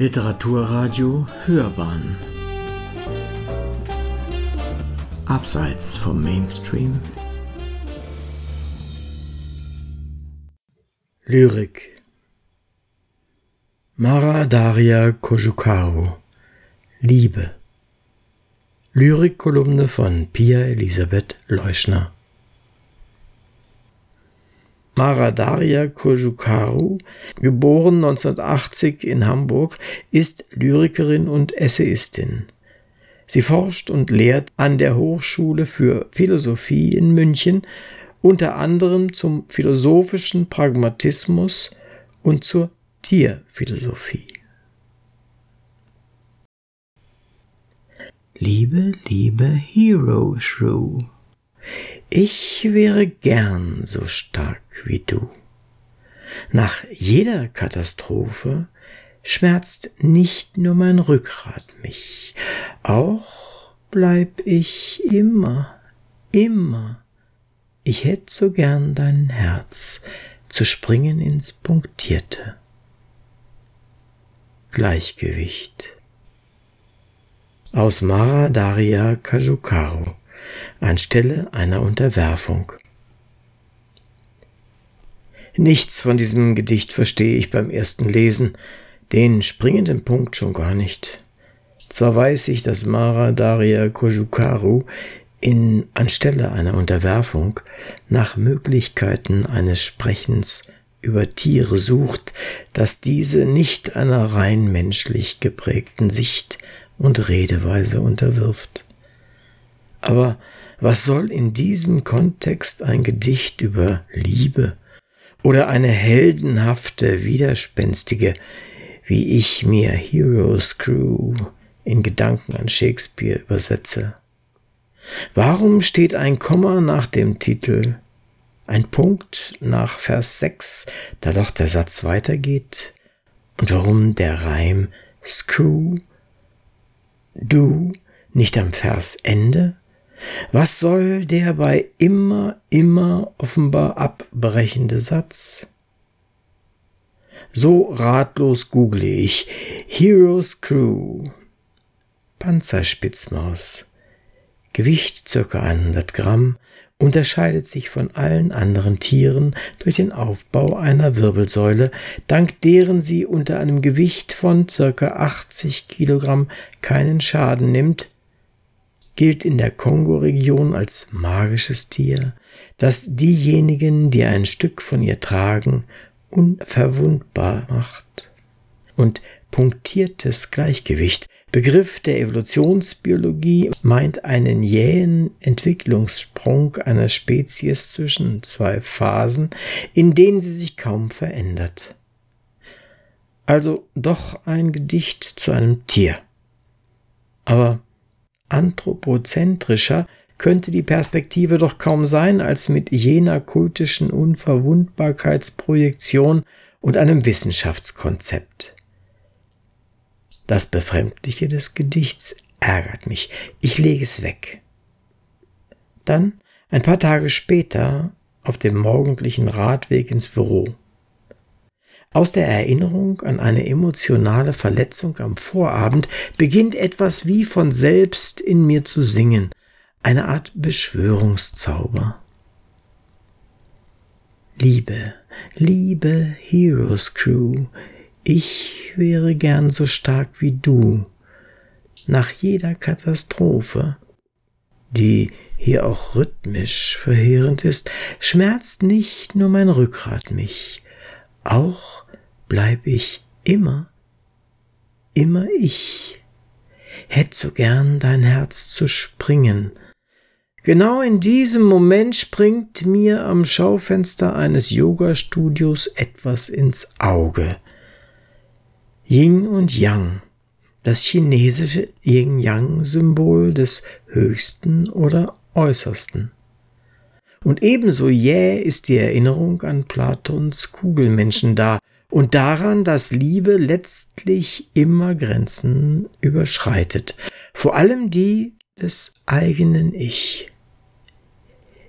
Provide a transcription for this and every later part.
Literaturradio Hörbahn. Abseits vom Mainstream. Lyrik. Mara Daria Kojukaru. Liebe. Lyrikkolumne von Pia Elisabeth Leuschner Mara Daria Kojukaru, geboren 1980 in Hamburg, ist Lyrikerin und Essayistin. Sie forscht und lehrt an der Hochschule für Philosophie in München, unter anderem zum philosophischen Pragmatismus und zur Tierphilosophie. Liebe, liebe Hero Shrew. Ich wäre gern so stark wie du. Nach jeder Katastrophe schmerzt nicht nur mein Rückgrat mich, auch bleib ich immer, immer. Ich hätt so gern dein Herz zu springen ins Punktierte. Gleichgewicht aus Mara Daria Kajukaru anstelle einer Unterwerfung. Nichts von diesem Gedicht verstehe ich beim ersten Lesen, den springenden Punkt schon gar nicht. Zwar weiß ich, dass Mara Daria Kojukaru in anstelle einer Unterwerfung nach Möglichkeiten eines Sprechens über Tiere sucht, dass diese nicht einer rein menschlich geprägten Sicht und Redeweise unterwirft. Aber was soll in diesem Kontext ein Gedicht über Liebe oder eine heldenhafte, widerspenstige, wie ich mir Heroes Crew in Gedanken an Shakespeare übersetze? Warum steht ein Komma nach dem Titel, ein Punkt nach Vers 6, da doch der Satz weitergeht? Und warum der Reim Screw, du nicht am Versende? Was soll der bei immer, immer offenbar abbrechende Satz? So ratlos google ich Heroes Crew. Panzerspitzmaus. Gewicht ca. 100 Gramm, unterscheidet sich von allen anderen Tieren durch den Aufbau einer Wirbelsäule, dank deren sie unter einem Gewicht von ca. 80 Kilogramm keinen Schaden nimmt, gilt in der Kongo-Region als magisches Tier, das diejenigen, die ein Stück von ihr tragen, unverwundbar macht. Und punktiertes Gleichgewicht, Begriff der Evolutionsbiologie, meint einen jähen Entwicklungssprung einer Spezies zwischen zwei Phasen, in denen sie sich kaum verändert. Also doch ein Gedicht zu einem Tier. Aber anthropozentrischer könnte die Perspektive doch kaum sein, als mit jener kultischen Unverwundbarkeitsprojektion und einem Wissenschaftskonzept. Das Befremdliche des Gedichts ärgert mich. Ich lege es weg. Dann, ein paar Tage später, auf dem morgendlichen Radweg ins Büro. Aus der Erinnerung an eine emotionale Verletzung am Vorabend beginnt etwas wie von selbst in mir zu singen, eine Art Beschwörungszauber. Liebe, liebe Heroes Crew, ich wäre gern so stark wie du. Nach jeder Katastrophe, die hier auch rhythmisch verheerend ist, schmerzt nicht nur mein Rückgrat mich, auch bleib ich immer, immer ich. Hätt so gern dein Herz zu springen. Genau in diesem Moment springt mir am Schaufenster eines Yoga-Studios etwas ins Auge. Yin und Yang, das chinesische Yin-Yang-Symbol des Höchsten oder Äußersten. Und ebenso jäh ist die Erinnerung an Platons Kugelmenschen da und daran, dass Liebe letztlich immer Grenzen überschreitet, vor allem die des eigenen Ich.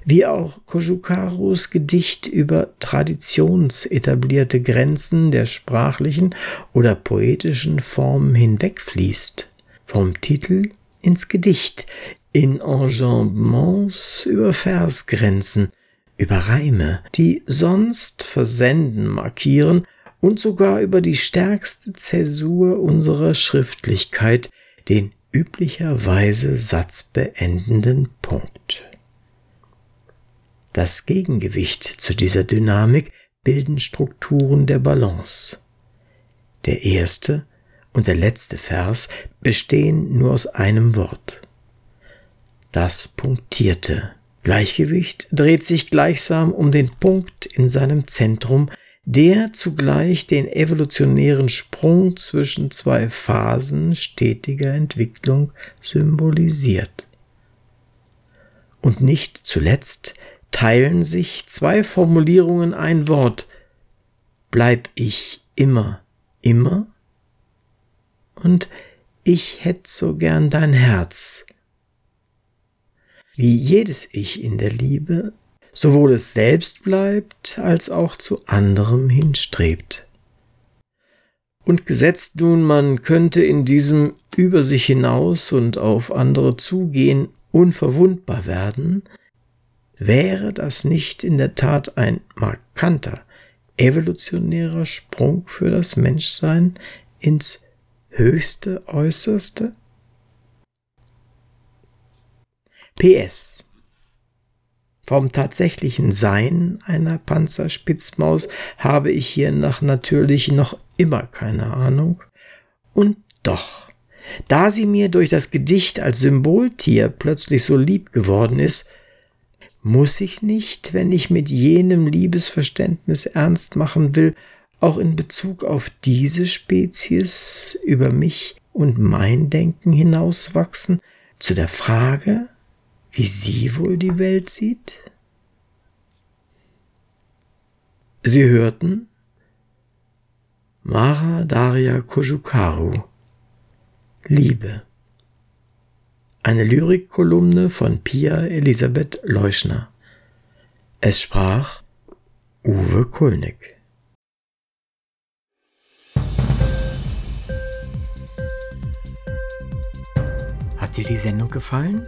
wie auch Kojukarus Gedicht über traditionsetablierte Grenzen der sprachlichen oder poetischen Formen hinwegfließt, vom Titel ins Gedicht, in Enjambements über Versgrenzen, über Reime, die sonst Versenden markieren und sogar über die stärkste Zäsur unserer Schriftlichkeit, den üblicherweise satzbeendenden Punkt. Das Gegengewicht zu dieser Dynamik bilden Strukturen der Balance. Der erste und der letzte Vers bestehen nur aus einem Wort. Das punktierte Gleichgewicht dreht sich gleichsam um den Punkt in seinem Zentrum, der zugleich den evolutionären Sprung zwischen zwei Phasen stetiger Entwicklung symbolisiert. Und nicht zuletzt teilen sich zwei Formulierungen ein Wort. Bleib ich immer, immer? Und ich hätt so gern dein Herz. Wie jedes Ich in der Liebe sowohl es selbst bleibt als auch zu anderem hinstrebt. Und gesetzt nun, man könnte in diesem über sich hinaus und auf andere zugehen unverwundbar werden, wäre das nicht in der Tat ein markanter, evolutionärer Sprung für das Menschsein ins höchste Äußerste? PS vom tatsächlichen Sein einer Panzerspitzmaus habe ich hiernach natürlich noch immer keine Ahnung. Und doch, da sie mir durch das Gedicht als Symboltier plötzlich so lieb geworden ist, muss ich nicht, wenn ich mit jenem Liebesverständnis ernst machen will, auch in Bezug auf diese Spezies über mich und mein Denken hinauswachsen zu der Frage, wie sie wohl die Welt sieht? Sie hörten Mara Daria Kojukaru Liebe eine Lyrikkolumne von Pia Elisabeth Leuschner. Es sprach Uwe Kulnig. Hat dir die Sendung gefallen?